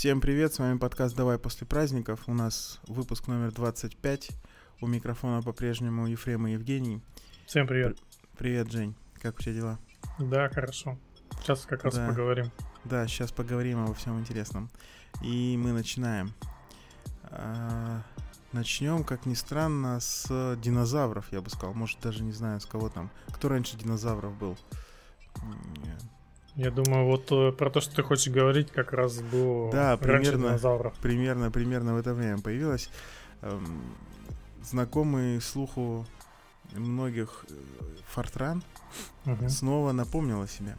Всем привет, с вами подкаст «Давай после праздников». У нас выпуск номер 25. У микрофона по-прежнему Ефрем и Евгений. Всем привет. Привет, Жень. Как у тебя дела? Да, хорошо. Сейчас как раз Да. поговорим. Да, сейчас поговорим обо всем интересном. И мы начинаем. А, Начнем, как ни странно, с динозавров, я бы сказал. Может, даже не знаю, с кого там. Кто раньше динозавров был? Я думаю, вот э, про то, что ты хочешь говорить, как раз было Да, примерно. динозавров. примерно, примерно в это время появилась. Эм, знакомый слуху многих э, Фортран Мгм. снова напомнил о себе.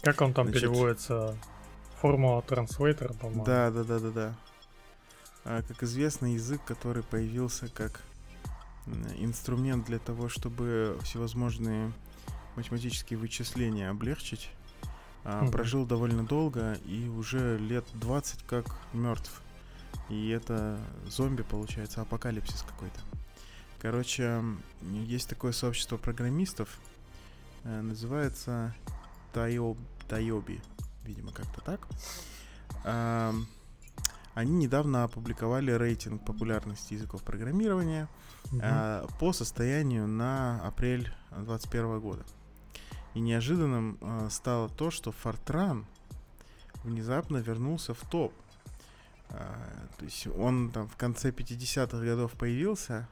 Как он там Значит- переводится? Формула транслейтер, по-моему. Да, да, да, да, да. А, как известно, язык, который появился как инструмент для того, чтобы всевозможные математические вычисления облегчить, а, Мгм. прожил довольно долго и уже лет 20 как мертв. И это зомби, получается, апокалипсис какой-то. Короче, есть такое сообщество программистов, э, называется Тайо- Тайоби, видимо, как-то так. Они недавно опубликовали рейтинг популярности языков программирования а, по состоянию на апрель 2021 года. И неожиданным а, стало то, что Fortran внезапно вернулся в топ. А, то есть он там в конце 50-х годов появился,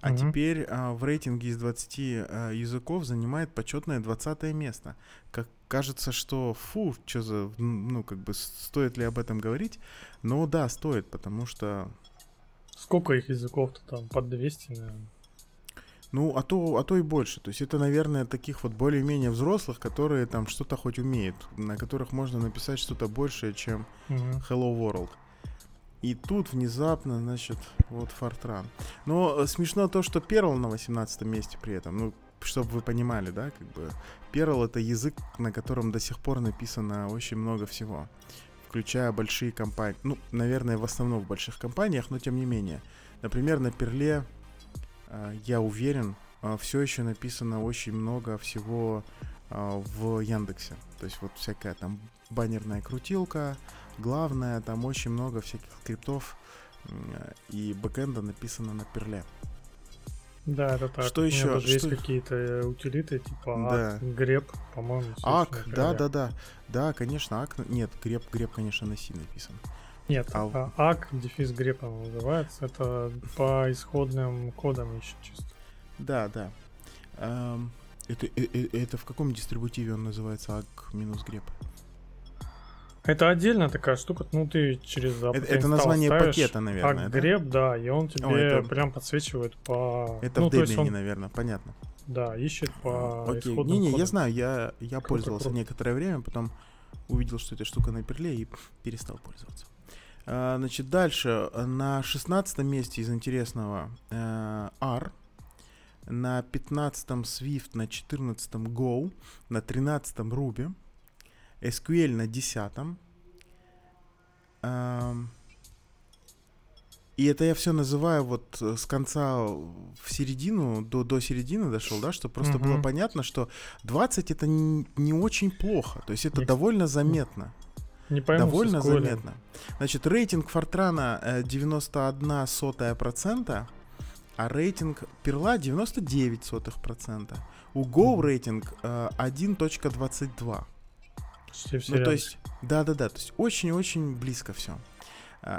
а Мгм. теперь а, в рейтинге из 20 а, языков занимает почетное 20 место. Как кажется, что фу, что за, ну как бы стоит ли об этом говорить? Но да, стоит, потому что Сколько их языков-то там? Под 200, наверное. Ну, а то, а то и больше. То есть это, наверное, таких вот более-менее взрослых, которые там что-то хоть умеют, на которых можно написать что-то большее, чем Мгм. Hello World. И тут внезапно, значит, вот Fortran. Но э, смешно то, что Perl на 18 месте при этом. Ну, чтобы вы понимали, да, как бы Perl это язык, на котором до сих пор написано очень много всего. Включая большие компании. Ну, наверное, в основном в больших компаниях, но тем не менее. Например, на Перле, я уверен, все еще написано очень много всего э, в Яндексе. То есть вот всякая там баннерная крутилка, главное, там очень много всяких скриптов и бэкэнда написано на перле. Да, это так. Что У еще? даже есть Что- какие-то э, утилиты, типа Да. Ак, греб, по-моему. Ак, да, да, да. Да, конечно, ак. Нет, греб, греб, конечно, на си написан. Нет, А а ак, дефис греб он называется. Это по исходным кодам еще чисто. Да, да. Эм, это, э- э- это в каком дистрибутиве он называется ак минус греб? Это отдельная такая штука, ну ты через Это, это название ставишь пакета, наверное, ак да? греб, да, и он тебе это- прям подсвечивает по... Это ну, в Debian, он, наверное, понятно. да, ищет по Окей. исходным Не-не, я кодам. знаю, я, я Круто, пользовался круто. некоторое время, потом увидел, что эта штука на перле и перестал пользоваться. А, значит, дальше. На 16 месте из интересного э, R. На 15 Swift, на 14 Go, на 13 Ruby, SQL на 10 Ам, и это я все называю вот э, с конца в середину, до, до середины дошел, да, чтобы просто было Мгм. понятно, что 20 это не, не очень плохо. То есть это довольно заметно. Не пойму, довольно заметно. Значит, рейтинг Фортрана э, 91 сотая процента, а рейтинг Перла 99 сотых процента. У Go рейтинг э, 1.22. Почти все Ну, то есть, да-да-да, то есть очень-очень близко все.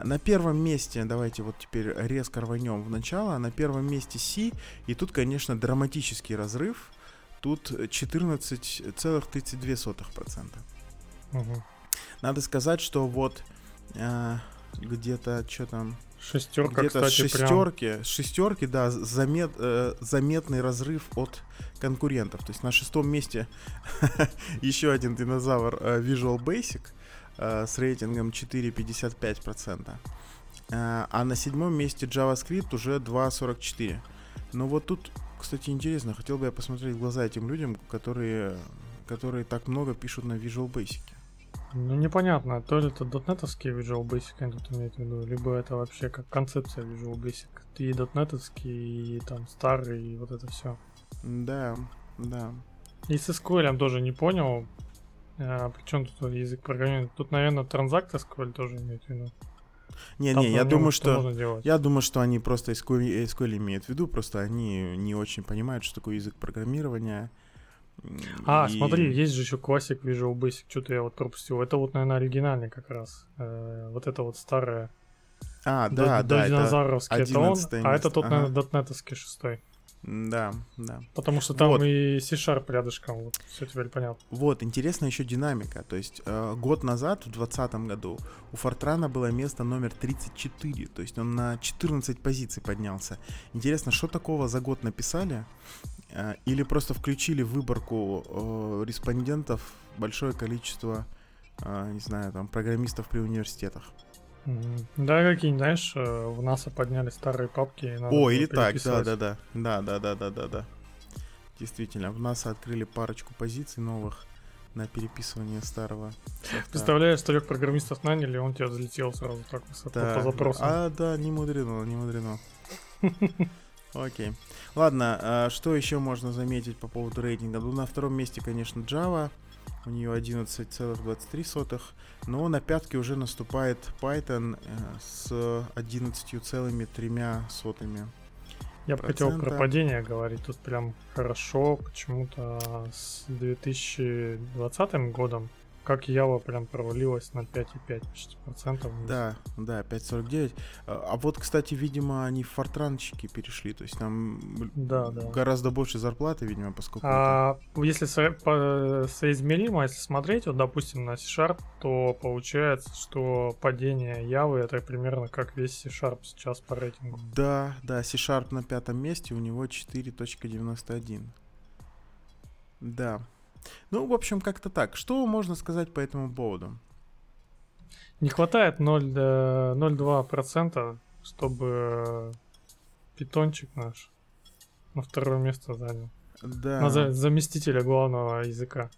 На первом месте, давайте вот теперь резко рванем в начало, на первом месте C, и тут, конечно, драматический разрыв, тут 14,32%. Мгм. Надо сказать, что вот а, где-то, что там, Шестерка, где-то кстати, прям... шестерки, с шестерки, да, замет, э, заметный разрыв от конкурентов. То есть на шестом месте еще один динозавр э, Visual Basic э, с рейтингом 4,55%. Э, а на седьмом месте JavaScript уже 2,44%. Но вот тут, кстати, интересно, хотел бы я посмотреть в глаза этим людям, которые, которые так много пишут на Visual Basic. Ну, непонятно, то ли это дотнетовский Visual Basic они тут имеют в виду, либо это вообще как концепция Visual Basic. И дотнетовский, и там старый, и вот это все. Да, да. И с SQL тоже не понял. А, причем тут язык программирования? Тут, наверное, транзакт SQL тоже имеет в виду. Не-не, я думаю, что я думаю, что они просто SQL, SQL имеют в виду, просто они не очень понимают, что такое язык программирования. А, и... смотри, есть же еще классик Visual Basic, что-то я вот пропустил. Это вот, наверное, оригинальный как раз. Э, вот это вот старое. А, да, да. Динозавровский это, это он, а это тот, ага. наверное, дотнетовский шестой. Да, да. Потому что там вот. и C-Sharp рядышком, вот, все теперь понятно. Вот, интересна еще динамика. То есть э, год назад, в 2020 году, у Фортрана было место номер 34, то есть он на 14 позиций поднялся. Интересно, что такого за год написали? Э, или просто включили в выборку э, респондентов большое количество, э, не знаю, там, программистов при университетах? Да, какие-нибудь, знаешь, э, в НАСА подняли старые папки. О, или так, да, да, да. Да, да, да, да, да, да. Действительно, в НАСА открыли парочку позиций новых на переписывание старого. Софта. Представляешь, трех программистов наняли, он тебя взлетел сразу так высоко да. по запросу. А, да, не мудрено, не мудрено. Окей. Ладно, а что еще можно заметить по поводу рейтинга? Ну, на втором месте, конечно, Java у нее 11,23, но на пятке уже наступает Python э, с 11,3 я бы хотел про падение говорить. Тут прям хорошо почему-то с 2020 годом как Ява прям провалилась на 5,5 почти процентов. Да, да, 5,49. А, а вот, кстати, видимо, они в фортранчики перешли, то есть там да, да. гораздо больше зарплаты, видимо, поскольку... А это... если со- по- соизмеримо, если смотреть, вот, допустим, на C-Sharp, то получается, что падение Явы это примерно как весь C-Sharp сейчас по рейтингу. Да, да, C-Sharp на пятом месте, у него 4.91. Да, ну, в общем, как-то так. Что можно сказать по этому поводу? Не хватает 0,02%, э, чтобы питончик наш на второе место занял. Да. На заместителя главного языка.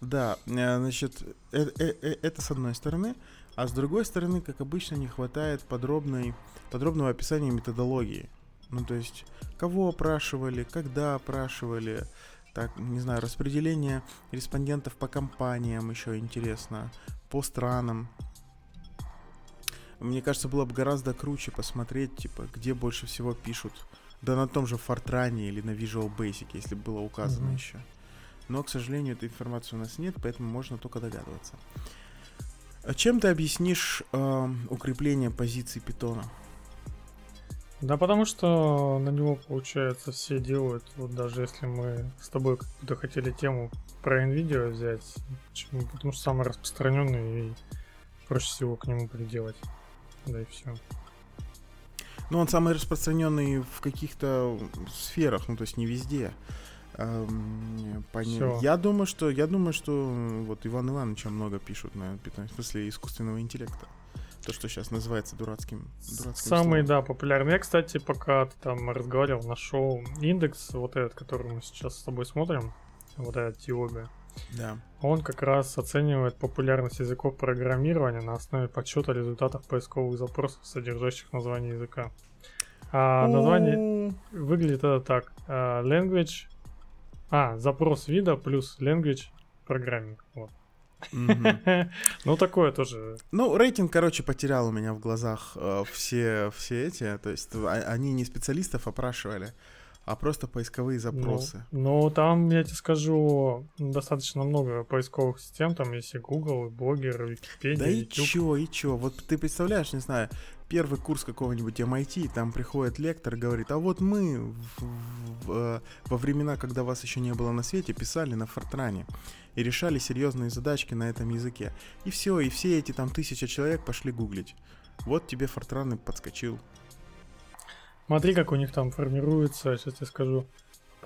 Да, э, значит, это, это, это с одной стороны, а с другой стороны, как обычно, не хватает подробной, подробного описания методологии. Ну, то есть, кого опрашивали, когда опрашивали, так, не знаю, распределение респондентов по компаниям еще интересно, по странам. Мне кажется, было бы гораздо круче посмотреть, типа, где больше всего пишут. Да на том же Фортране или на Visual Basic, если было указано mm-hmm. еще. Но, к сожалению, этой информации у нас нет, поэтому можно только догадываться. А чем ты объяснишь э, укрепление позиций питона? Да потому что на него, получается, все делают. Вот даже если мы с тобой какую-то хотели тему про NVIDIA взять, почему? потому что самый распространенный и проще всего к нему приделать. Да и все. Ну, он самый распространенный в каких-то сферах, ну, то есть не везде. Понятно. Я думаю, что я думаю, что вот Иван Ивановича много пишут на питоне, в смысле искусственного интеллекта. То, что сейчас называется дурацким, дурацким Самый, словом. да, популярный. Я, кстати, пока ты там разговаривал, нашел индекс, вот этот, который мы сейчас с тобой смотрим, вот этот Тиоби. Да. Он как раз оценивает популярность языков программирования на основе подсчета результатов поисковых запросов, содержащих название языка. А название выглядит это так. А, language. А, запрос вида плюс language программинг. Вот. Ну, такое тоже. Ну, рейтинг, короче, потерял у меня в глазах э, все, все эти. То есть а, они не специалистов опрашивали, а просто поисковые запросы. Ну, ну, там, я тебе скажу, достаточно много поисковых систем. Там есть и Google, и Блогер, и Википедия, Да и чё, и чё. Вот ты представляешь, не знаю, первый курс какого-нибудь MIT, там приходит лектор и говорит, а вот мы в, в, э, во времена, когда вас еще не было на свете, писали на Фортране и решали серьезные задачки на этом языке. И все, и все эти там тысяча человек пошли гуглить. Вот тебе Фортран и подскочил. Смотри, как у них там формируется, сейчас я скажу.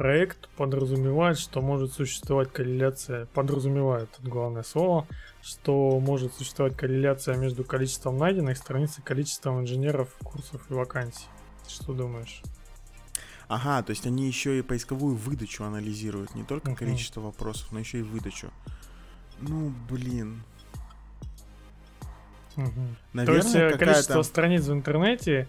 Проект подразумевает, что может существовать корреляция, подразумевает главное слово, что может существовать корреляция между количеством найденных страниц и количеством инженеров, курсов и вакансий. Что думаешь? Ага, то есть они еще и поисковую выдачу анализируют, не только uh-huh. количество вопросов, но еще и выдачу. Ну, блин. Угу. Наверное, то есть э, количество страниц в интернете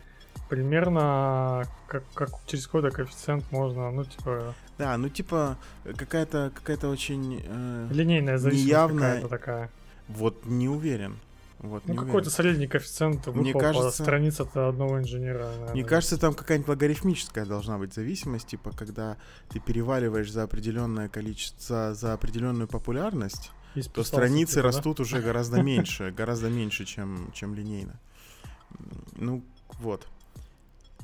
примерно как, как через какой-то коэффициент можно, ну, типа... Да, ну типа какая-то какая-то очень э, Линейная зависимость неявная- какая-то такая. вот не уверен. Вот, Ну, какой-то средний коэффициент Мне по кажется- странице от одного инженера. наверное. Мне кажется, там какая-нибудь логарифмическая должна быть зависимость, типа когда ты переваливаешь за определенное количество, за определенную популярность, то страницы типа, да? растут уже гораздо меньше, гораздо меньше, чем, чем линейно. Ну, вот.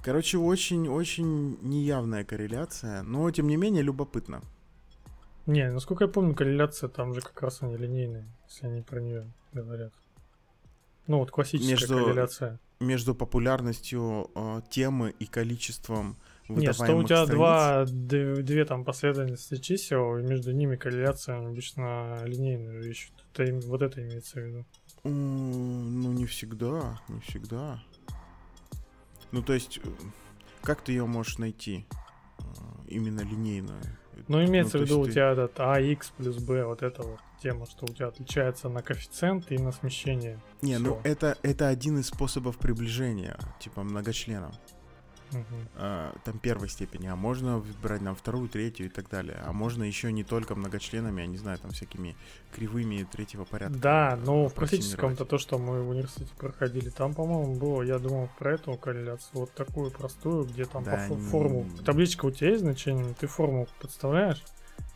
Короче, очень-очень неявная корреляция, но тем не менее любопытно. Не, насколько я помню, корреляция там же как раз они линейные, если они про нее говорят. Ну вот классическая Между корреляция. Между популярностью э, темы и количеством Нет, что у тебя страниц. два, две там последовательности чисел, и между ними корреляция обычно линейную ищут. Это, вот это имеется в виду. Ну, не всегда, не всегда. Ну, то есть, э, как ты ее можешь найти? э, Именно линейную. Ну, имеется то в виду у ты- тебя этот AX плюс B, вот эта вот тема, что у тебя отличается на коэффициент и на смещение. Не, ну всё. это, это один из способов приближения, типа многочленом. Э, там первой степени, а можно брать нам вторую, третью и так далее. А можно еще не только многочленами, а не знаю, там всякими кривыми третьего порядка. Да, но в практическом-то то, что мы в университете проходили, там, по-моему, было, я думал, про эту корреляцию, вот такую простую, где там по Да фо- н- формулу, табличка у тебя есть значение, ты формулу подставляешь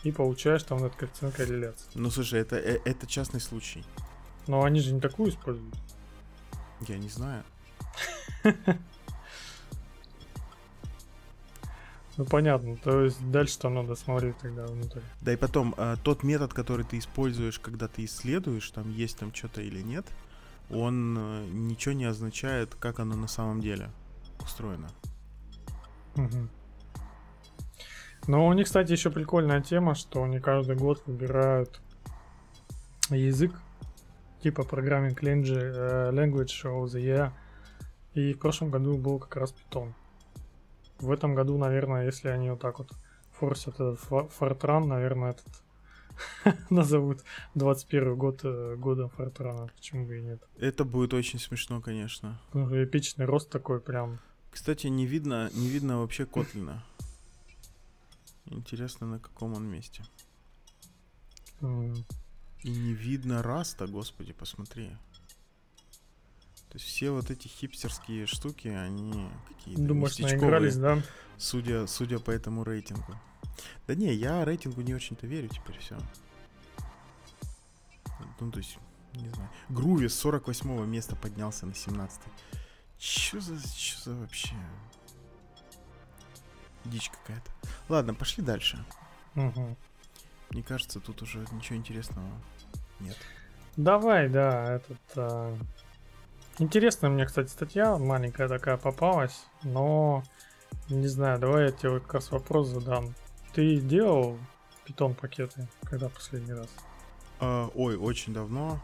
и получаешь там этот коэффициент корреляции. Ну слушай, это, э, это частный случай. Но они же не такую используют. Я не знаю. Ну понятно, то есть дальше там надо смотреть тогда внутрь. Да и потом, э, тот метод, который ты используешь, когда ты исследуешь, там есть там что-то или нет, он э, ничего не означает, как оно на самом деле устроено. Мгм. Но у них, кстати, еще прикольная тема, что они каждый год выбирают язык типа Programming Language, э, language of the Year. И в прошлом году был как раз Python. В этом году, наверное, если они вот так вот форсят этот Fortran, наверное, этот назовут 21 год э, годом Fortran. Почему бы и нет? Это будет очень смешно, конечно. Ну, эпичный рост такой прям. Кстати, не видно, не видно вообще Котлина. Интересно, на каком он месте. И не видно Раста, господи, посмотри. То есть все вот эти хипстерские штуки, они какие-то Думаешь, наигрались, да? судя, судя по этому рейтингу. Да не, я рейтингу не очень-то верю теперь все. Ну, то есть, не знаю. Груви с 48 места поднялся на 17 Чё за, чё за вообще... Дичь какая-то. Ладно, пошли дальше. Мгм. Мне кажется, тут уже ничего интересного нет. Давай, да, этот... а, Интересная мне, кстати, статья маленькая такая попалась, но не знаю, давай я тебе как раз вопрос задам. Ты делал питон пакеты, когда последний раз? А, ой, очень давно.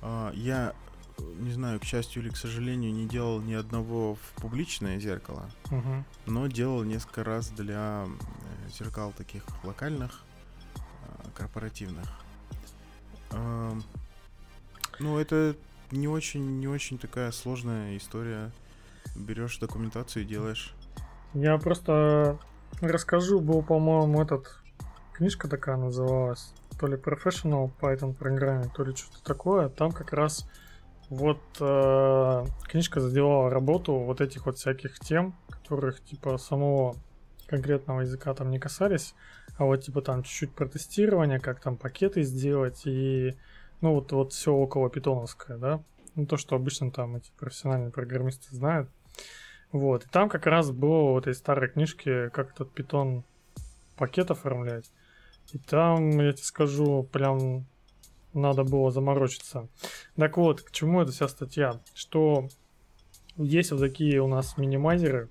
А, я не знаю, к счастью или к сожалению, не делал ни одного в публичное зеркало, Мгм. но делал несколько раз для э, зеркал таких локальных, а, корпоративных. Ну, это не очень, не очень такая сложная история. Берешь документацию и делаешь. Я просто расскажу, был, по-моему, этот... Книжка такая называлась, то ли Professional Python программе, то ли что-то такое. Там как раз вот э, книжка задевала работу вот этих вот всяких тем, которых типа самого конкретного языка там не касались, а вот типа там чуть-чуть про тестирование, как там пакеты сделать и ну вот, вот все около питоновское, да. Ну то, что обычно там эти профессиональные программисты знают. Вот. И там как раз было в этой старой книжке, как этот питон пакет оформлять. И там, я тебе скажу, прям надо было заморочиться. Так вот, к чему эта вся статья? Что есть вот такие у нас минимайзеры,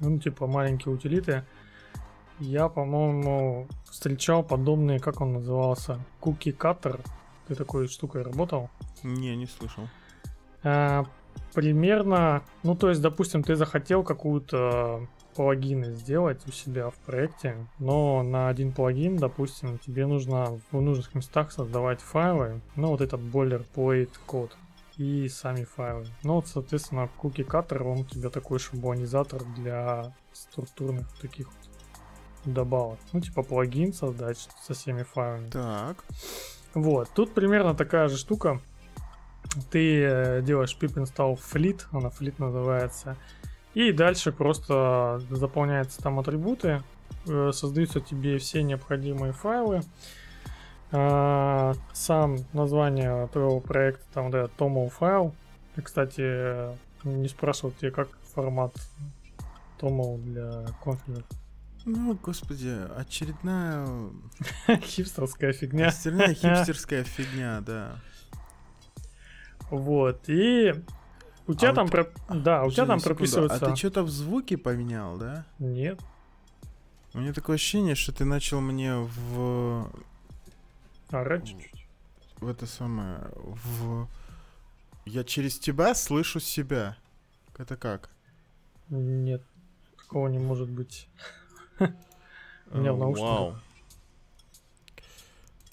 ну, типа маленькие утилиты. Я, по-моему, встречал подобные, как он назывался, Cutter. Ты такой штукой работал? Не, не слышал. А, примерно, ну то есть, допустим, ты захотел какую-то плагины сделать у себя в проекте, но на один плагин, допустим, тебе нужно в нужных местах создавать файлы, ну вот этот boilerplate код и сами файлы. Ну вот, соответственно, Cookie Cutter, он у тебя такой шаблонизатор для структурных таких вот добавок. Ну, типа плагин создать со всеми файлами. Так. Вот, тут примерно такая же штука. Ты э, делаешь pip install fleet, она fleet называется, и дальше просто заполняются там атрибуты, э, создаются тебе все необходимые файлы. А, сам название твоего проекта, там вот этот файл. И, кстати, не спрашивал тебе, как формат toml для конфига. Ну, господи, очередная... Хипстерская фигня. Очередная хипстерская фигня, да. Вот, и у тебя А там, вот- про- да, у тебя там прописывается... А ты что-то в звуке поменял, да? Нет, У меня такое ощущение, что ты начал мне в... орать чуть-чуть. в это самое... В... Я через тебя слышу себя. Это как? Нет, такого не может быть. У меня в Э, наушниках.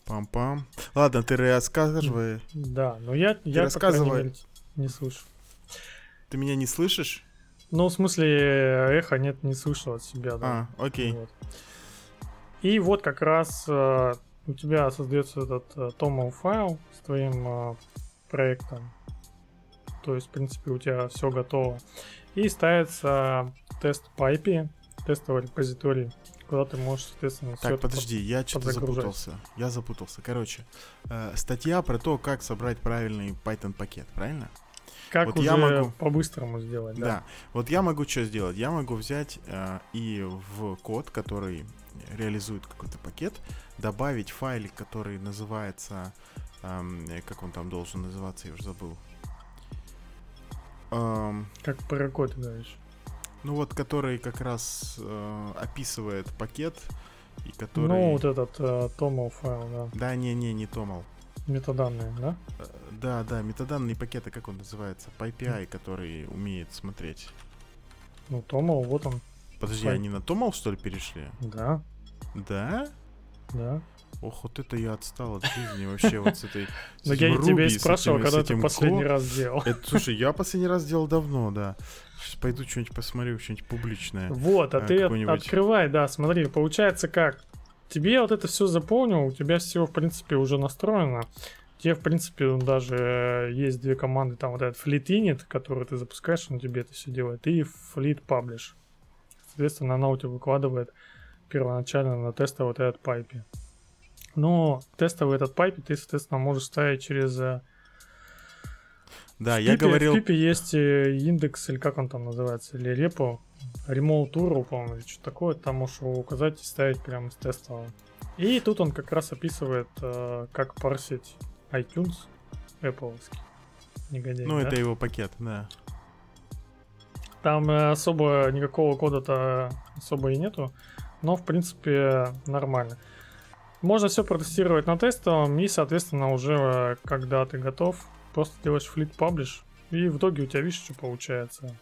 Пам-пам. Ладно, ты рассказывай. Да, но я, я рассказывай. мере, не слышу. Ты меня не слышишь? Ну, в смысле, эхо нет, не слышу от себя, да. А, окей. Вот. И вот как раз э, у тебя создается этот э, toml файл с твоим э, проектом. То есть, в принципе, у тебя все готово. И ставится тест пайпи, тестовый репозиторий, куда ты можешь, соответственно, Так, подожди, я что-то запутался. Я запутался. Короче, э, статья про то, как собрать правильный Python пакет, правильно? Как Вот уже я могу- по-быстрому сделать, Да. да. Вот я могу что сделать? Я могу взять э, и в код, который реализует какой-то пакет, добавить файлик, который называется... э, как он там должен называться, я уже забыл. Эм, Как про код говоришь. Ну вот, который как раз э, описывает пакет, и который... Ну, вот этот э, toml файл, да. Да, не-не, не Томал. Метаданные, да? Э, Да, да, метаданные пакеты, как он называется? PyPI, который умеет смотреть. Ну, toml, вот он. Подожди, Пай- они на Томал, что ли, перешли? Да, Да? Да. Ох, вот это я отстал от жизни вообще вот с этой... Но этим я тебя и Ruby, с спрашивал, когда ты последний раз делал. Это, слушай, я последний раз делал давно, да. Сейчас пойду что-нибудь посмотрю, что-нибудь публичное. Вот, а э, ты открывай, да, смотри, получается как? Тебе вот это все заполнил, у тебя все, в принципе, уже настроено. Тебе, в принципе, даже э, есть две команды, там вот этот fleet init, который ты запускаешь, он тебе это все делает, и fleet publish. Соответственно, она у тебя выкладывает первоначально на тестовый вот этот пайпе. Но тестовый этот пайпе ты, соответственно, можешь ставить через... э, Да, в я Пипе- говорил... В Пипе есть э, индекс, или как он там называется, или репо, remote URL, по-моему, или что такое, там можешь его указать и ставить прямо с тестового. И тут он как раз описывает, э, как парсить iTunes Apple. Негодяй, Ну, да? это его пакет, да. Там особо никакого кода-то особо и нету, но в принципе нормально. Можно все протестировать на тестовом и, соответственно, уже э, когда ты готов, просто делаешь fleet publish и в итоге у тебя видишь, что получается.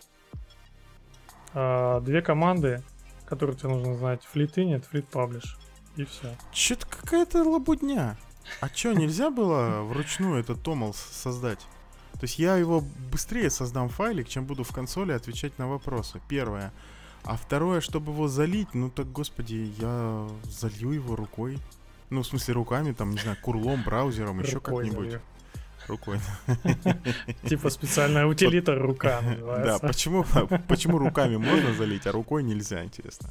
А, две команды, которые тебе нужно знать, fleet init, fleet publish и все. Чё-то какая-то лабудня. А чё, нельзя было вручную этот Томал с- создать? То есть я его быстрее создам файлик, чем буду в консоли отвечать на вопросы. Первое. А второе, чтобы его залить, ну так, господи, я залью его рукой. Ну, в смысле, руками, там, не знаю, курлом, браузером, еще как-нибудь. Рукой. Типа специальная утилита рука Да, почему, почему руками можно залить, а рукой нельзя, интересно.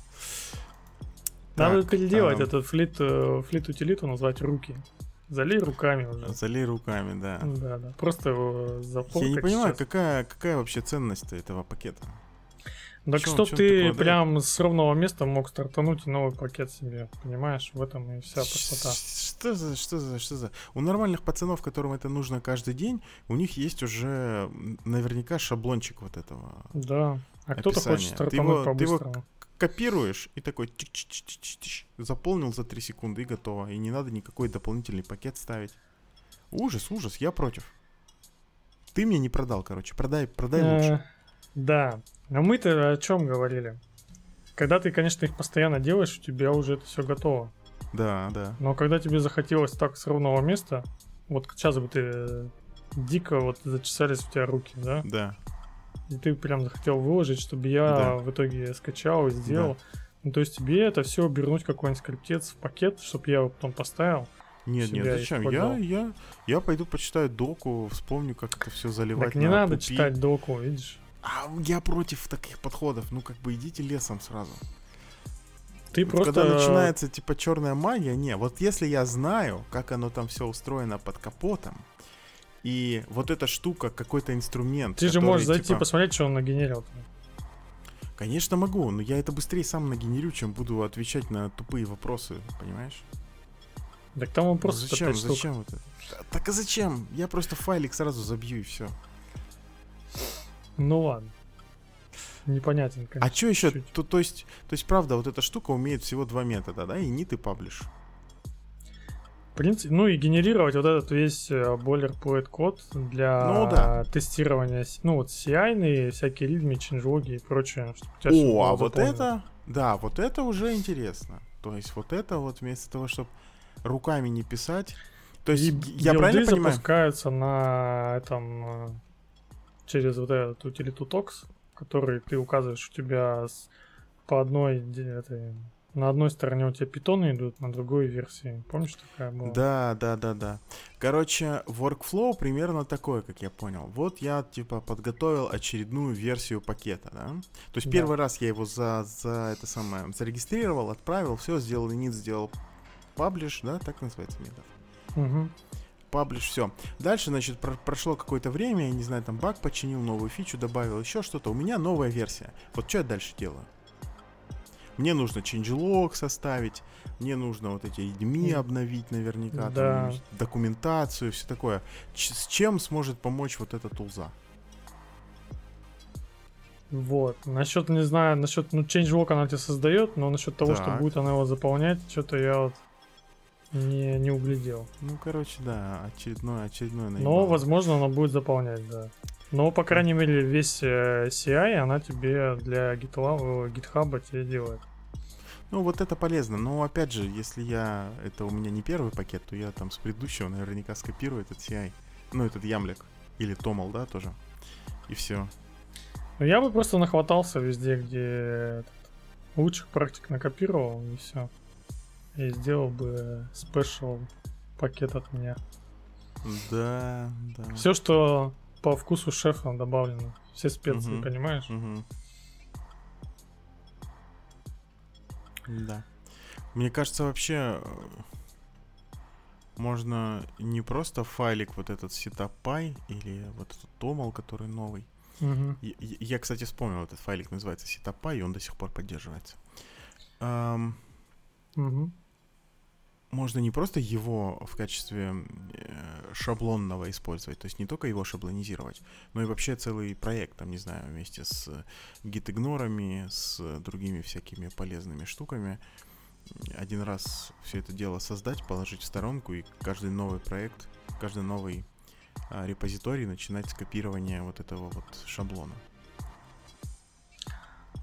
Надо переделать ам, этот флит, э, флит утилиту назвать руки. Залей руками уже. Залей руками, да. Да, да. Просто его запомни. Я не понимаю, какая, какая вообще ценность этого пакета. Так чё- чтоб ты прям с ровного места мог стартануть и новый пакет себе. Понимаешь, в этом и вся простота. Ш- Что за, что за, что за? У нормальных пацанов, которым это нужно каждый день, у них есть уже наверняка шаблончик вот этого. Да. А кто-то хочет стартануть по-быстрому. Копируешь и такой тик-чик-чик-чик-чик, заполнил за 3 секунды и готово. И не надо никакой дополнительный пакет ставить. Ужас, ужас, я против. Ты мне не продал, короче. Продай, продай Э, лучше. Да. Но мы-то о чем говорили? Когда ты, конечно, их постоянно делаешь, у тебя уже это все готово. Да, да. Но когда тебе захотелось так с ровного места, вот сейчас бы ты э, дико вот зачесались у тебя руки, да? Да. И ты прям захотел выложить, чтобы я Да. в итоге скачал и сделал. Ну, то есть тебе это все обернуть какой-нибудь скриптец в пакет, чтобы я его потом поставил. Нет, нет, зачем? Я, я, я пойду почитаю доку, вспомню, как это все заливать. Так не на надо пупи. читать доку, видишь? А я против таких подходов. Ну, как бы идите лесом сразу. Ты вот просто... Когда начинается, типа, черная магия, не, вот если я знаю, как оно там все устроено под капотом, и вот эта штука, какой-то инструмент. Ты который, же можешь зайти типа... посмотреть, что он нагенерил. Конечно могу, но я это быстрее сам нагенерю, чем буду отвечать на тупые вопросы, понимаешь? Так там он просто зачем, зачем это? Так а зачем? Я просто файлик сразу забью и все. Ну ладно. Непонятен, конечно. А что еще? То, то, есть, то есть, правда, вот эта штука умеет всего два метода, да? И нит и паблиш. В принципе, ну и генерировать вот этот весь э, бойлерплейт код для ну, да. тестирования, ну вот CI, всякие ритмы, ченджлоги и прочее. О, а вот это, да, вот это уже интересно. То есть вот это вот вместо того, чтобы руками не писать. То есть, и я правильно понимаю? запускаются на этом э, через вот этот утилиту TOX, который ты указываешь у тебя с, по одной этой, на одной стороне у тебя питоны идут, на другой версии. Помнишь, такая была? Да, да, да, да. Короче, workflow примерно такой, как я понял. Вот я, типа, подготовил очередную версию пакета, да? То есть да. первый раз я его за, за это самое зарегистрировал, отправил, все, сделал init, сделал паблиш, да, так называется метод. Угу. Паблиш, все. Дальше, значит, про- прошло какое-то время, я не знаю, там баг починил, новую фичу добавил, еще что-то. У меня новая версия. Вот что я дальше делаю? Мне нужно changelog составить, мне нужно вот эти readme обновить наверняка, да. там, документацию, все такое. Ч- с чем сможет помочь вот эта тулза? Вот. Насчет, не знаю, насчет, ну, changelog она тебе создает, но насчет того, так. что будет она его заполнять, что-то я вот не, не углядел. Ну, короче, да, очередное, очередное наебало. Но, возможно, она будет заполнять, да. Но, по крайней мере, весь э, CI она тебе для GitLab, GitHub тебе делает. Ну, вот это полезно. Но, опять же, если я... Это у меня не первый пакет, то я там с предыдущего наверняка скопирую этот CI. Ну, этот ямлик. Или Томал, да, тоже. И все. Ну, я бы просто нахватался везде, где этот, лучших практик накопировал, и все и сделал бы спешл пакет от меня. Да, да. Все, что по вкусу шефа добавлено. Все специи, угу, понимаешь? Угу. Да. Мне кажется, вообще э, можно не просто файлик вот этот setupy или вот этот toml, который новый. Угу. Я, я, кстати, вспомнил, этот файлик называется setupy, и он до сих пор поддерживается. Um, угу можно не просто его в качестве э, шаблонного использовать, то есть не только его шаблонизировать, но и вообще целый проект, там, не знаю, вместе с гит-игнорами, с другими всякими полезными штуками. Один раз все это дело создать, положить в сторонку, и каждый новый проект, каждый новый а, репозиторий начинать с копирования вот этого вот шаблона.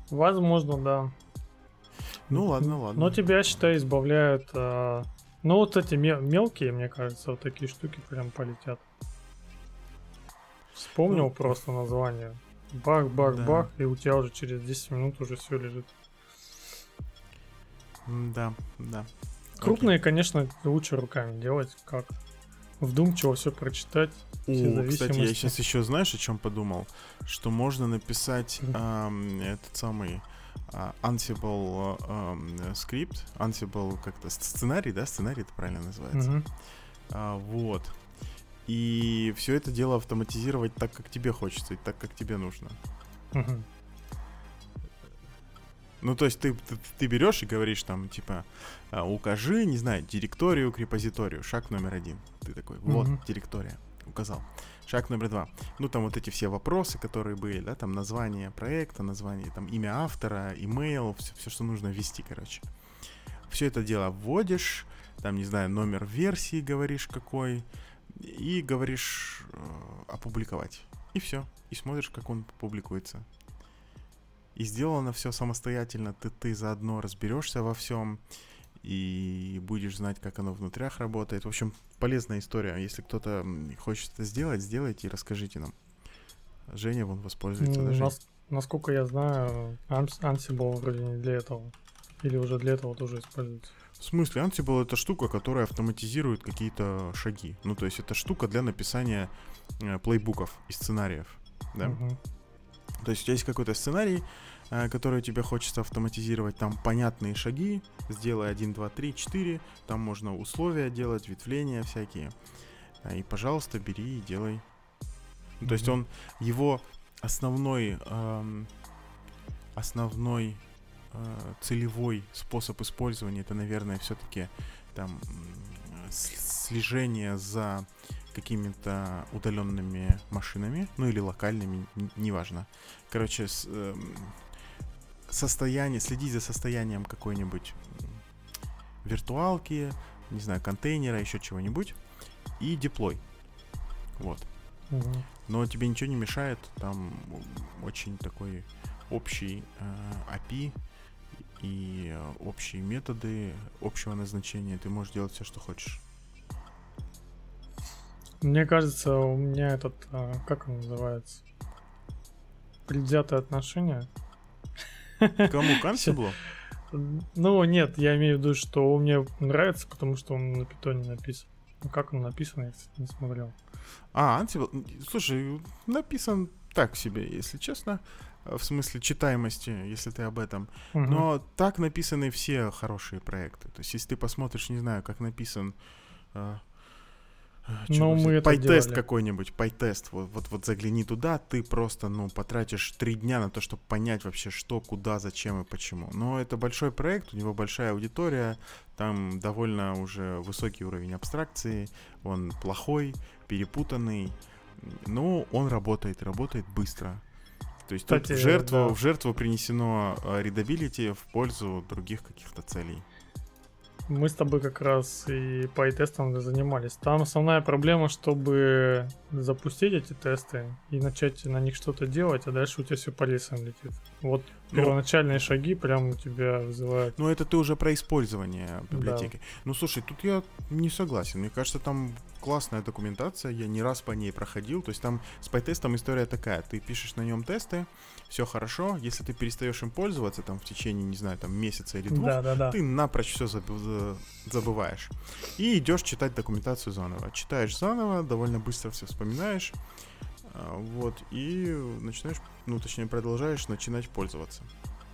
Возможно, да. Ну ладно, ладно. Но тебя, считай, избавляют а, ну вот эти мелкие, мне кажется, вот такие штуки прям полетят. Вспомнил ну, просто название. Бах, бах, да. бах, и у тебя уже через 10 минут уже все лежит. Да, да. Крупные, Окей. конечно, лучше руками делать, как вдумчиво все прочитать. О, кстати, я сейчас еще знаешь, о чем подумал? Что можно написать эм, этот самый Ansible uh, скрипт, Ansible как-то сценарий, да, сценарий это правильно называется. Mm-hmm. Uh, вот. И все это дело автоматизировать так, как тебе хочется, и так, как тебе нужно. Mm-hmm. Ну, то есть ты, ты, ты берешь и говоришь там, типа, укажи, не знаю, директорию к репозиторию, шаг номер один. Ты такой, вот, mm-hmm. директория, указал. Шаг номер два. Ну, там вот эти все вопросы, которые были, да, там название проекта, название, там имя автора, имейл, все, все что нужно ввести, короче. Все это дело вводишь, там, не знаю, номер версии говоришь какой, и говоришь э, опубликовать. И все. И смотришь, как он публикуется. И сделано все самостоятельно. Ты, ты заодно разберешься во всем и будешь знать, как оно внутрях работает. В общем, полезная история. Если кто-то хочет это сделать, сделайте и расскажите нам. Женя вон воспользуется даже. Нас, насколько я знаю, Ansible вроде не для этого. Или уже для этого тоже используется? В смысле, Ansible это штука, которая автоматизирует какие-то шаги. Ну, то есть это штука для написания э, плейбуков и сценариев. Да? Мгм. То есть у тебя есть какой-то сценарий, э, который тебе хочется автоматизировать, там понятные шаги, сделай 1, 2, 3, 4, там можно условия делать, ветвления всякие. А, И, пожалуйста, бери и делай. Ну, То есть он, его основной, эм, основной э, целевой способ использования, это, наверное, все-таки там слежение за какими-то удаленными машинами, ну или локальными, неважно. Короче, с, эм, состояние, следить за состоянием какой-нибудь виртуалки, не знаю, контейнера, еще чего-нибудь, и деплой. Вот. Но тебе ничего не мешает, там очень такой общий э, API и э, общие методы общего назначения. Ты можешь делать все, что хочешь. Мне кажется, у меня этот, а, как он называется? Предвзятое отношение. Кому? К Ansible? Ну, нет, я имею в виду, что он мне нравится, потому что он на питоне написан. Ну, как он написан, я, кстати, не смотрел. А, Ansible, м, слушай, написан так себе, если честно. э, В смысле читаемости, если ты об этом. Мгм. Но так написаны все хорошие проекты. То есть, если ты посмотришь, не знаю, как написан э, Ну, взять? мы это делали. какой-нибудь, PyTest, вот, вот, вот загляни туда, ты просто, ну, потратишь три дня на то, чтобы понять вообще, что, куда, зачем и почему. Но это большой проект, у него большая аудитория, там довольно уже высокий уровень абстракции, он плохой, перепутанный, но он работает, работает быстро. То есть тут Кстати, в жертву, да. в жертву принесено э, readability в пользу других каких-то целей. Мы с тобой как раз и по тестам занимались. Там основная проблема, чтобы запустить эти тесты и начать на них что-то делать, а дальше у тебя все по лесам летит. Вот Ну, первоначальные шаги прям у тебя вызывают. Ну, это ты уже про использование библиотеки. Ну, слушай, тут я не согласен. Мне кажется, там классная документация, я не раз по ней проходил. То есть там с PyTest история такая. Ты пишешь на нем тесты, все хорошо. Если ты перестаешь им пользоваться там в течение, не знаю, там месяца или двух, Да, да, да. ты напрочь все забываешь. И идешь читать документацию заново. Читаешь заново, довольно быстро все вспоминаешь. а, Вот, и начинаешь, ну, точнее, продолжаешь начинать пользоваться.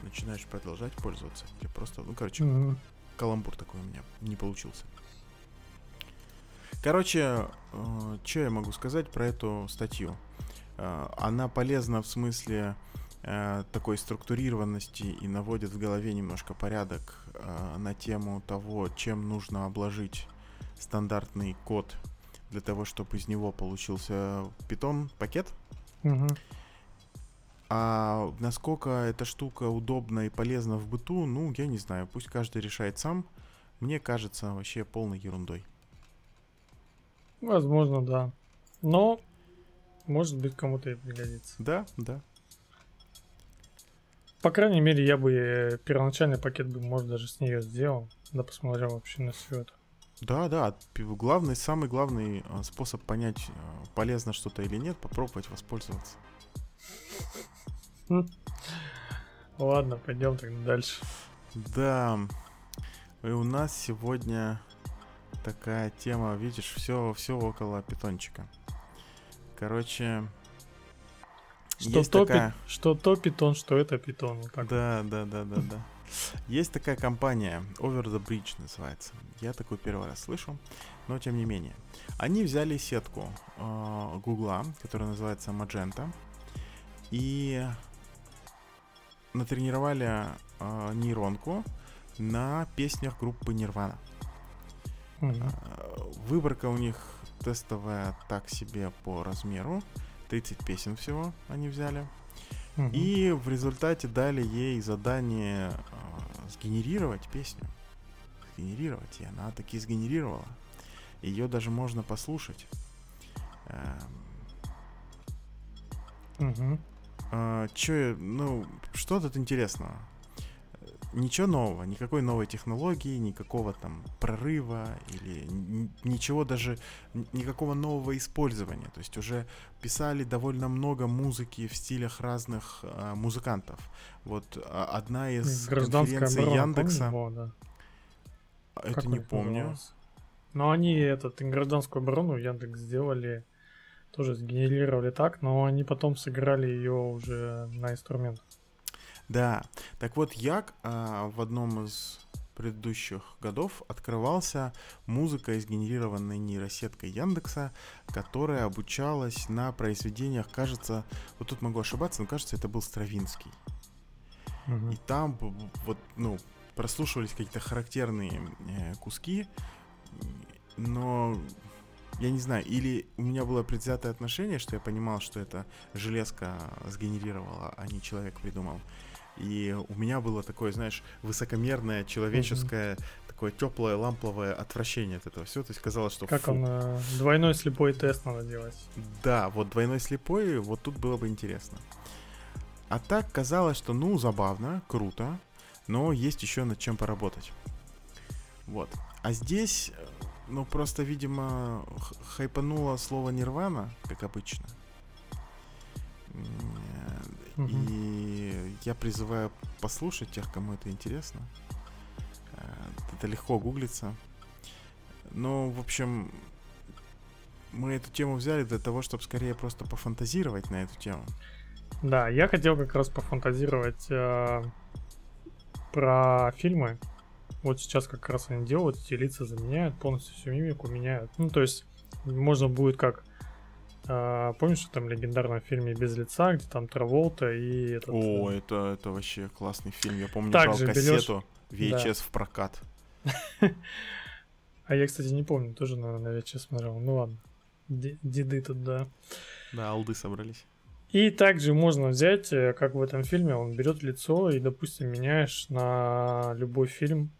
Начинаешь продолжать пользоваться. Тебе просто, ну, короче, Мгм. каламбур такой у меня не получился. Короче, что я могу сказать про эту статью? Э, она полезна в смысле э, такой структурированности и наводит в голове немножко порядок э, на тему того, чем нужно обложить стандартный код для того, чтобы из него получился Python пакет. Мгм. А насколько эта штука удобна и полезна в быту, ну, я не знаю. Пусть каждый решает сам. Мне кажется вообще полной ерундой. Возможно, да. Но, может быть, кому-то и пригодится. Да, да. По крайней мере, я бы э, первоначальный пакет бы, может, даже с нее сделал. Да посмотрел вообще на все это. Да, да. Главный, самый главный э, способ понять, э, полезно что-то или нет, попробовать воспользоваться. Ладно, пойдем тогда дальше. Да. И у нас сегодня такая тема, видишь, все, все около питончика. Короче, Что есть то, такая- что то питон, что это питон. Вот так. Да, да, да, да, да. Есть такая компания, Over the Bridge называется. Я такой первый раз слышу, но тем не менее. Они взяли сетку э, Гугла, которая называется Magenta, и натренировали э, нейронку на песнях группы Nirvana. Э, Выборка у них тестовая так себе по размеру. 30 песен всего они взяли. Мгм. И в результате дали ей задание э, сгенерировать песню. Сгенерировать. И она таки сгенерировала. Ее даже можно послушать. А, чё я- ну, что тут интересного? Ничего нового, никакой новой технологии, никакого там прорыва или ничего даже, никакого нового использования. То есть уже писали довольно много музыки в стилях разных а, музыкантов. Вот а, одна из конференций Яндекса... Помню, да. Это как не помню. Называлось? Но они этот гражданскую оборону Яндекс сделали, тоже сгенерировали так, но они потом сыграли ее уже на инструмент. Да, так вот, Як а, в одном из предыдущих годов открывался музыка, сгенерированная нейросеткой Яндекса, которая обучалась на произведениях, кажется, вот тут могу ошибаться, но кажется, это был Стравинский. Угу. И там вот, ну, прослушивались какие-то характерные э, куски, но я не знаю, или у меня было предвзятое отношение, что я понимал, что это железка сгенерировала, а не человек придумал. И у меня было такое, знаешь, высокомерное, человеческое, mm-hmm. такое теплое, ламповое отвращение от этого всего. То есть казалось, что... Как фу. он, э, двойной слепой тест надо делать. Да, вот двойной слепой, вот тут было бы интересно. А так казалось, что, ну, забавно, круто, но есть еще над чем поработать. Вот. А здесь, э, ну, просто, видимо, хайпануло слово нирвана, как обычно. Угу. И я призываю послушать тех, кому это интересно. Э, это легко гуглится. Ну, в общем, мы эту тему взяли для того, чтобы скорее просто пофантазировать на эту тему. Да, я хотел как раз пофантазировать э, про фильмы. Вот сейчас как раз они делают, эти лица заменяют, полностью всю мимику меняют. Ну, то есть, можно будет как а, помнишь, что там легендарном фильме «Без лица», где там Траволта и этот... О, э... это, это вообще классный фильм. Я помню, брал кассету берешь... VHS да. в прокат. А я, кстати, не помню, тоже на, на VHS смотрел. Ну ладно, деды тут, да. Да, алды собрались. И также можно взять, э, как в этом фильме, он берет лицо и, допустим, меняешь на любой фильм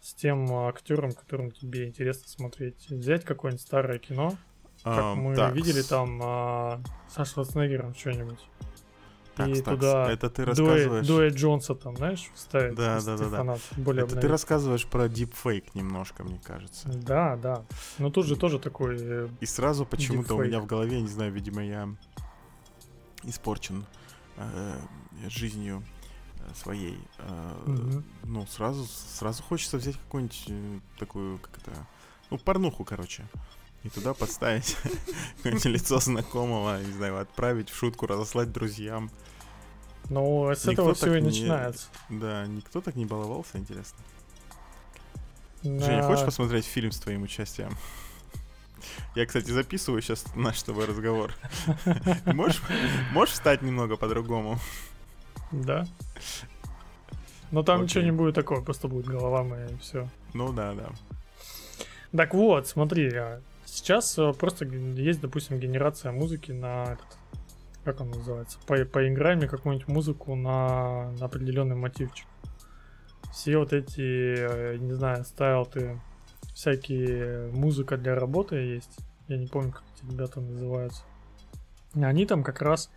с тем актером, которым тебе интересно смотреть. Взять какое-нибудь старое кино, как а, мы так. видели там а, со Шварценеггером что-нибудь. И так, туда это ты рассказываешь... Дуэт Джонса там, знаешь, вставить. Да, да, да, да. Более это ты рассказываешь про дипфейк немножко, мне кажется. Да, да. Но тут же тоже такой э, И сразу почему-то у меня в голове, не знаю, видимо, я испорчен э, жизнью э, своей. Э, угу. Ну, сразу, сразу хочется взять какую-нибудь э, такую, как это, ну, порнуху, короче и туда подставить какое-нибудь лицо знакомого, не знаю, отправить в шутку, разослать друзьям. Ну, с никто этого все и начинается. Да, никто так не баловался, интересно. Да. Женя, хочешь посмотреть фильм с твоим участием? Я, кстати, записываю сейчас наш с тобой разговор. Можешь, можешь встать немного по-другому? Да. Но там Окей. ничего не будет такого, просто будет голова моя и все. Ну да, да. Так вот, смотри, а, Сейчас э, просто есть, допустим, генерация музыки на этот, как он называется, по, поиграем какую-нибудь музыку на, на определенный мотивчик. Все вот эти, э, не знаю, стайл ты всякие музыка для работы есть. Я не помню, как эти ребята называются. Они там как раз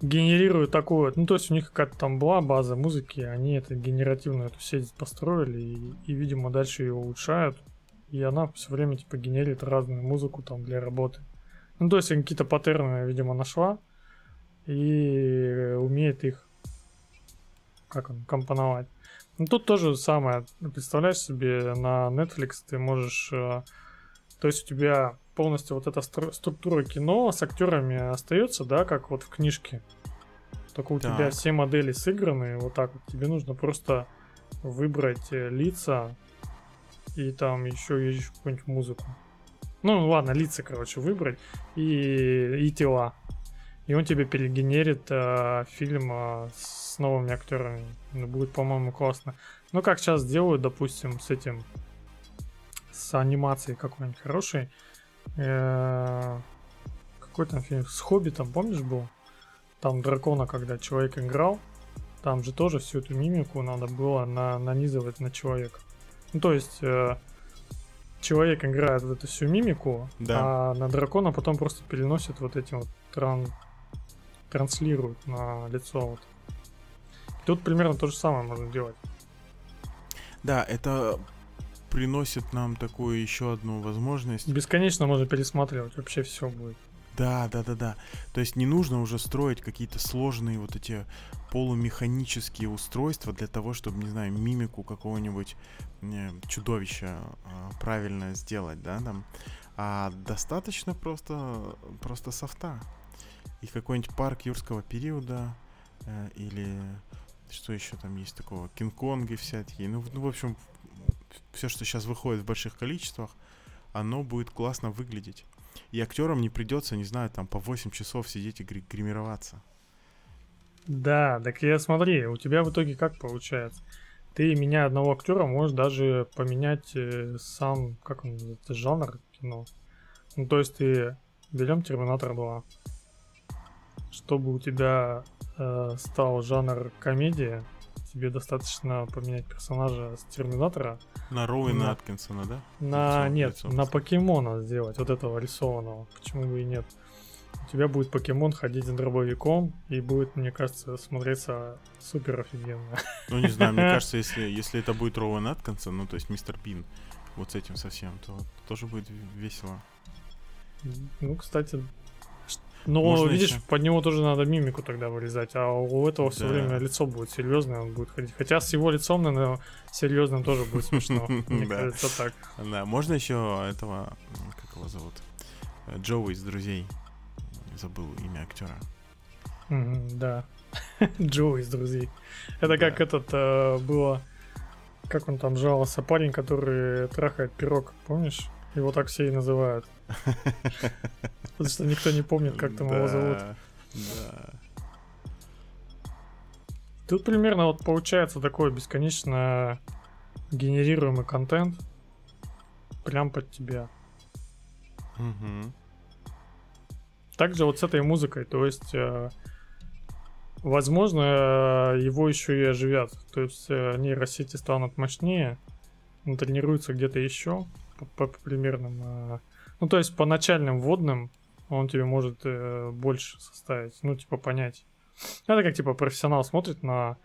генерируют такую, ну то есть у них какая-то там была база музыки, они это генеративную эту сеть построили и, и видимо, дальше ее улучшают и она все время типа генерит разную музыку там для работы. Ну, то есть какие-то паттерны, видимо, нашла и умеет их как он, компоновать. Ну, тут тоже самое. Представляешь себе, на Netflix ты можешь... Э, то есть у тебя полностью вот эта стру- структура кино с актерами остается, да, как вот в книжке. Только у так. тебя все модели сыграны, вот так вот. Тебе нужно просто выбрать э, лица, и там еще есть какую-нибудь музыку. Ну, ладно, лица, короче, выбрать и, и тела. И он тебе перегенерит э, фильм э, с новыми актерами. Ну, будет, по-моему, классно. Ну, как сейчас делают, допустим, с этим, с анимацией какой-нибудь хорошей. Э, какой там фильм? С Хоббитом, помнишь, был? Там дракона, когда человек играл, там же тоже всю эту мимику надо было на, нанизывать на человека. Ну, то есть э, человек играет в эту всю мимику, да. а на дракона потом просто переносит вот этим вот тран... транслирует на лицо вот Тут примерно то же самое можно делать. Да, это приносит нам такую еще одну возможность. Бесконечно можно пересматривать, вообще все будет. Да, да, да, да. То есть не нужно уже строить какие-то сложные вот эти полумеханические устройства для того, чтобы, не знаю, мимику какого-нибудь чудовища э, правильно сделать, да, там. А достаточно просто, просто софта. И какой-нибудь парк юрского периода э, или что еще там есть такого, Кинг-Конги всякие. Ну, ну, в общем, все, что сейчас выходит в больших количествах, оно будет классно выглядеть. И актерам не придется, не знаю, там по 8 часов сидеть и гри- гримироваться. Да, так я смотри, у тебя в итоге как получается? Ты меня одного актера можешь даже поменять э, сам, как он называется, жанр кино. Ну, то есть ты берем Терминатор 2. Чтобы у тебя э, стал жанр комедия, тебе достаточно поменять персонажа с Терминатора. На Роуэна Аткинсона, да? На, Лицо- нет, лицо на покемона сделать, вот этого рисованного. Почему бы и нет? У тебя будет покемон ходить с дробовиком, и будет, мне кажется, смотреться супер офигенно. Ну, не знаю, мне кажется, если, если это будет Роуэн Аткинсон, ну, то есть мистер Бин, вот с этим совсем, то тоже будет весело. Ну, кстати. Но, Можно видишь, ещё. под него тоже надо мимику тогда вырезать, а у этого все Да. время лицо будет серьезное, он будет ходить. Хотя с его лицом, наверное, серьезным тоже будет смешно. Мне кажется, так. Да, можно еще этого, как его зовут, Э, Джоуи из «Друзей». Забыл имя актера. Да. Джо из друзей. Это как этот э, было. Как он там жаловался, парень, который трахает пирог, помнишь? Его так все и называют. Потому что никто не помнит, как там его зовут. Да. Тут примерно вот получается такой бесконечно генерируемый контент прям под тебя. Мгм. Также вот с этой музыкой, то есть, э, возможно, его еще и оживят. То есть э, нейросети станут мощнее, натренируются где-то еще по, по примерным. э, ну, то есть по начальным вводным он тебе может э, больше составить, ну, типа понять. Это как типа профессионал смотрит на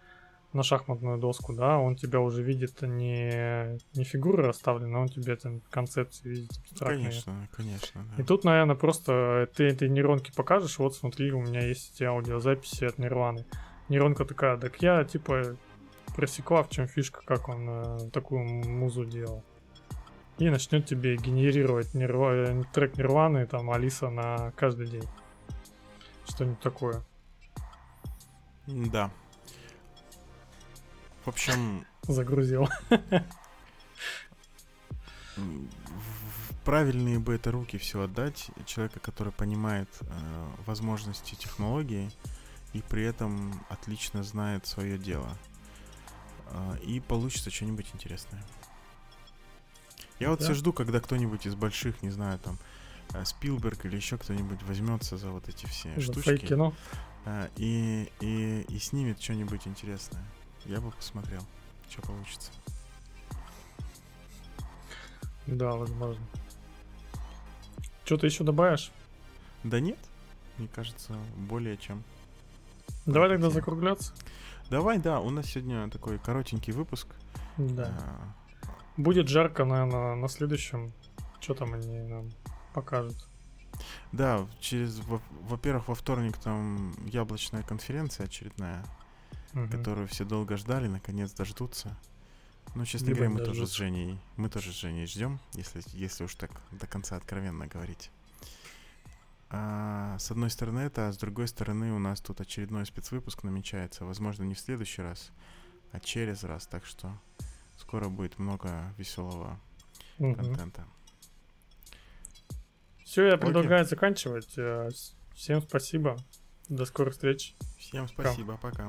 на шахматную доску, да, он тебя уже видит не, не фигуры расставлены, а он тебе там концепции видит абстрактные. Конечно, конечно, И да. тут, наверное, просто ты этой нейронке покажешь, вот смотри, у меня есть эти аудиозаписи от Нирваны. Нейронка такая, так я, типа, просекла, в чем фишка, как он э, такую музу делал. И начнет тебе генерировать Нирва- трек Нирваны, там, Алиса на каждый день. Что-нибудь такое. Да. В общем, Загрузил. правильные бы это руки все отдать человека, который понимает э, возможности технологии и при этом отлично знает свое дело. Э, и получится что-нибудь интересное. Я вот Да. все жду, когда кто-нибудь из больших, не знаю, там, э, Спилберг или еще кто-нибудь возьмется за вот эти все За штучки фейк-кино. э, и, и, и снимет что-нибудь интересное. Я бы посмотрел, что получится. Да, возможно. Что ты еще добавишь? Да нет, мне кажется, более чем. Давай тогда закругляться. Давай, да, у нас сегодня такой коротенький выпуск. Да. А, Будет жарко, наверное, на следующем. Что там они нам покажут? Да, через, во- во-первых, во вторник там яблочная конференция очередная, Мгм. которую все долго ждали, наконец дождутся. Ну, честно Либо говоря, мы тоже с. Женей, мы тоже с Женей ждем, если, если уж так до конца откровенно говорить. А, с одной стороны это, а с другой стороны у нас тут очередной спецвыпуск намечается. Возможно, не в следующий раз, а через раз. Так что скоро будет много веселого Мгм. контента. Все, я Окей. предлагаю заканчивать. Э, Всем спасибо. До скорых встреч. Всем спасибо, пока.